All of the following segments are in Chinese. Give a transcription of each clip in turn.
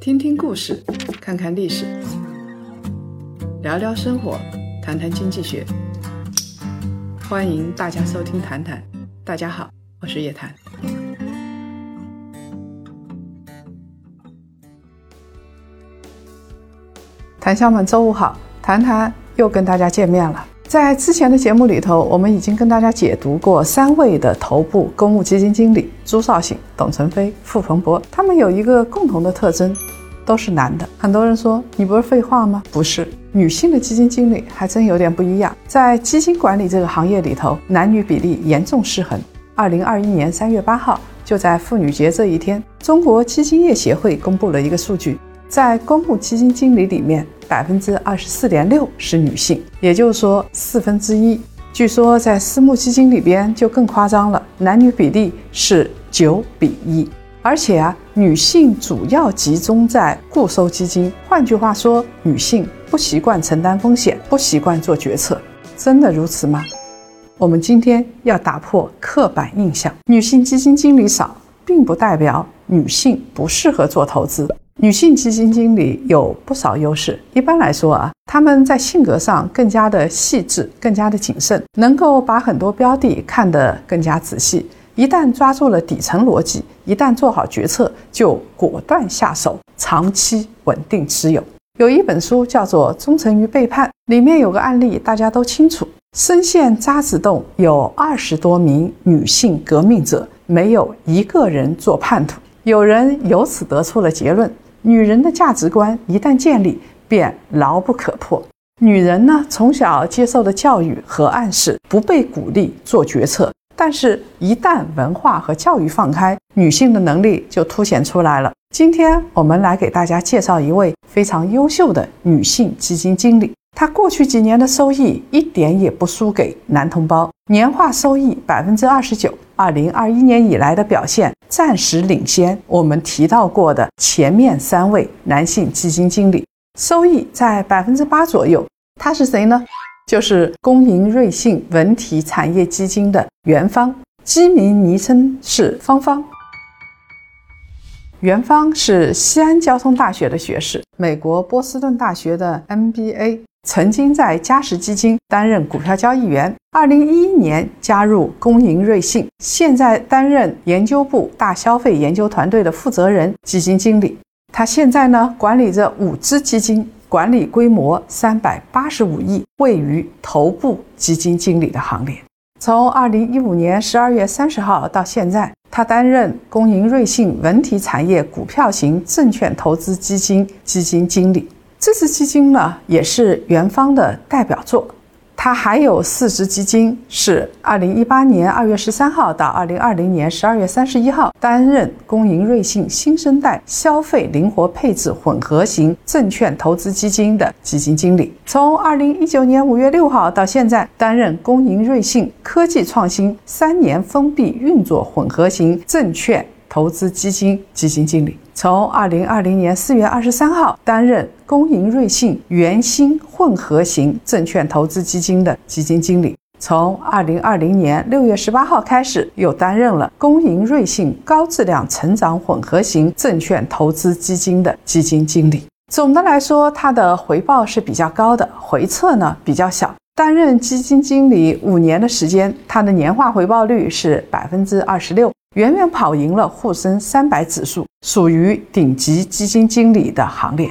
听听故事，看看历史，聊聊生活，谈谈经济学。欢迎大家收听《谈谈》，大家好，我是叶檀。檀香们，周五好，谈谈又跟大家见面了。在之前的节目里头，我们已经跟大家解读过三位的头部公募基金经理：朱少醒、董成飞、傅鹏博。他们有一个共同的特征，都是男的。很多人说你不是废话吗？不是，女性的基金经理还真有点不一样。在基金管理这个行业里头，男女比例严重失衡。二零二一年三月八号，就在妇女节这一天，中国基金业协会公布了一个数据。在公募基金经理里面，百分之二十四点六是女性，也就是说四分之一。据说在私募基金里边就更夸张了，男女比例是九比一，而且啊，女性主要集中在固收基金。换句话说，女性不习惯承担风险，不习惯做决策。真的如此吗？我们今天要打破刻板印象，女性基金经理少，并不代表女性不适合做投资。女性基金经理有不少优势。一般来说啊，她们在性格上更加的细致，更加的谨慎，能够把很多标的看得更加仔细。一旦抓住了底层逻辑，一旦做好决策，就果断下手，长期稳定持有。有一本书叫做《忠诚与背叛》，里面有个案例，大家都清楚：深陷渣滓洞有二十多名女性革命者，没有一个人做叛徒。有人由此得出了结论。女人的价值观一旦建立，便牢不可破。女人呢，从小接受的教育和暗示，不被鼓励做决策。但是，一旦文化和教育放开，女性的能力就凸显出来了。今天，我们来给大家介绍一位非常优秀的女性基金经理。她过去几年的收益一点也不输给男同胞，年化收益百分之二十九。二零二一年以来的表现暂时领先我们提到过的前面三位男性基金经理，收益在百分之八左右。他是谁呢？就是工银瑞信文体产业基金的元芳，基民昵称是芳芳。元芳是西安交通大学的学士，美国波士顿大学的 MBA。曾经在嘉实基金担任股票交易员，二零一一年加入工银瑞信，现在担任研究部大消费研究团队的负责人、基金经理。他现在呢管理着五只基金，管理规模三百八十五亿，位于头部基金经理的行列。从二零一五年十二月三十号到现在，他担任工银瑞信文体产业股票型证券投资基金基金经理。这支基金呢，也是元芳的代表作。它还有四只基金，是二零一八年二月十三号到二零二零年十二月三十一号担任工银瑞信新生代消费灵活配置混合型证券投资基金的基金经理。从二零一九年五月六号到现在，担任工银瑞信科技创新三年封闭运作混合型证券。投资基金基金经理，从二零二零年四月二十三号担任工银瑞信元兴混合型证券投资基金的基金经理，从二零二零年六月十八号开始又担任了工银瑞信高质量成长混合型证券投资基金的基金经理。总的来说，他的回报是比较高的，回撤呢比较小。担任基金经理五年的时间，他的年化回报率是百分之二十六。远远跑赢了沪深三百指数，属于顶级基金经理的行列。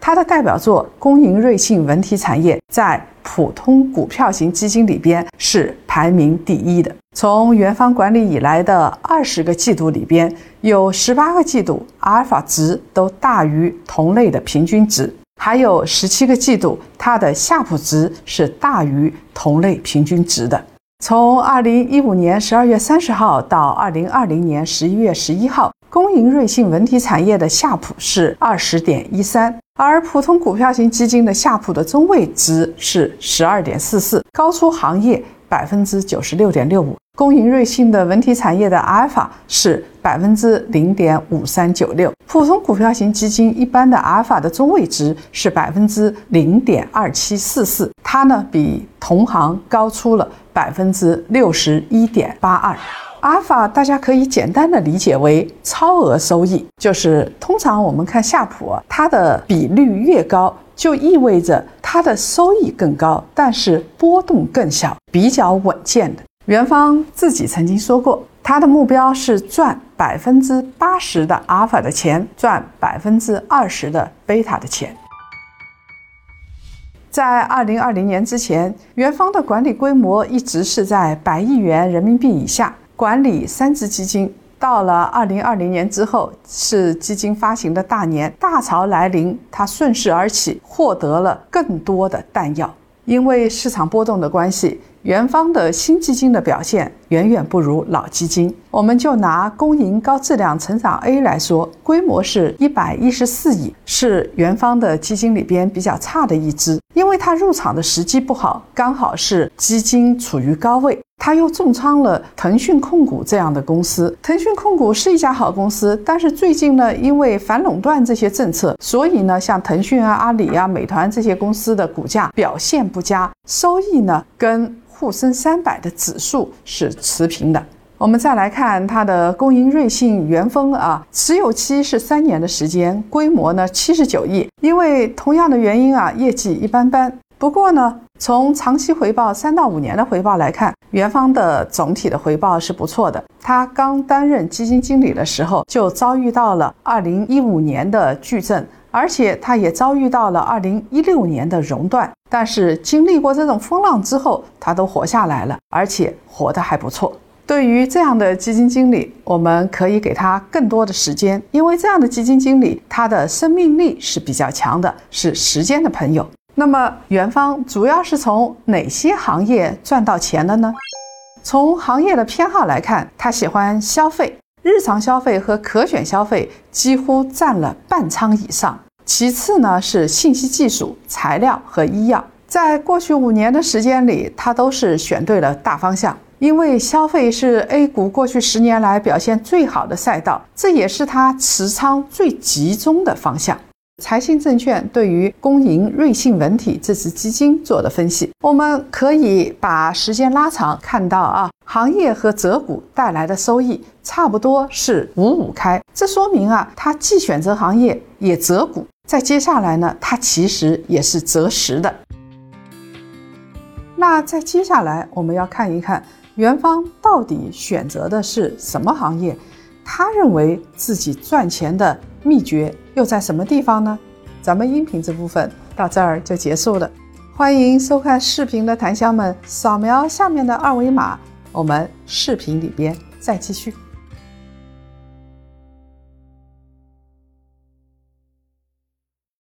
他的代表作工银瑞信文体产业在普通股票型基金里边是排名第一的。从元方管理以来的二十个季度里边，有十八个季度阿尔法值都大于同类的平均值，还有十七个季度它的夏普值是大于同类平均值的。从二零一五年十二月三十号到二零二零年十一月十一号，公营瑞信文体产业的夏普是二十点一三，而普通股票型基金的夏普的中位值是十二点四四，高出行业百分之九十六点六五。工银瑞信的文体产业的阿尔法是百分之零点五三九六，普通股票型基金一般的阿尔法的中位值是百分之零点二七四四，它呢比同行高出了。百分之六十一点八二，阿尔法大家可以简单的理解为超额收益，就是通常我们看夏普，它的比率越高，就意味着它的收益更高，但是波动更小，比较稳健的。元芳自己曾经说过，他的目标是赚百分之八十的阿尔法的钱，赚百分之二十的贝塔的钱。在二零二零年之前，元芳的管理规模一直是在百亿元人民币以下，管理三只基金。到了二零二零年之后，是基金发行的大年，大潮来临，它顺势而起，获得了更多的弹药。因为市场波动的关系，元芳的新基金的表现远远不如老基金。我们就拿公银高质量成长 A 来说，规模是一百一十四亿，是元芳的基金里边比较差的一支。因为它入场的时机不好，刚好是基金处于高位。他又重仓了腾讯控股这样的公司。腾讯控股是一家好公司，但是最近呢，因为反垄断这些政策，所以呢，像腾讯啊、阿里啊、美团这些公司的股价表现不佳，收益呢跟沪深三百的指数是持平的。我们再来看它的公银瑞信元丰啊，持有期是三年的时间，规模呢七十九亿。因为同样的原因啊，业绩一般般。不过呢，从长期回报三到五年的回报来看，元芳的总体的回报是不错的。他刚担任基金经理的时候，就遭遇到了二零一五年的巨震，而且他也遭遇到了二零一六年的熔断。但是经历过这种风浪之后，他都活下来了，而且活得还不错。对于这样的基金经理，我们可以给他更多的时间，因为这样的基金经理他的生命力是比较强的，是时间的朋友。那么，元芳主要是从哪些行业赚到钱的呢？从行业的偏好来看，他喜欢消费，日常消费和可选消费几乎占了半仓以上。其次呢是信息技术、材料和医药。在过去五年的时间里，他都是选对了大方向，因为消费是 A 股过去十年来表现最好的赛道，这也是他持仓最集中的方向。财信证券对于公银瑞信文体这支基金做的分析，我们可以把时间拉长，看到啊，行业和择股带来的收益差不多是五五开，这说明啊，它既选择行业也择股。在接下来呢，它其实也是择时的。那在接下来，我们要看一看元芳到底选择的是什么行业，他认为自己赚钱的。秘诀又在什么地方呢？咱们音频这部分到这儿就结束了。欢迎收看视频的檀香们，扫描下面的二维码，我们视频里边再继续。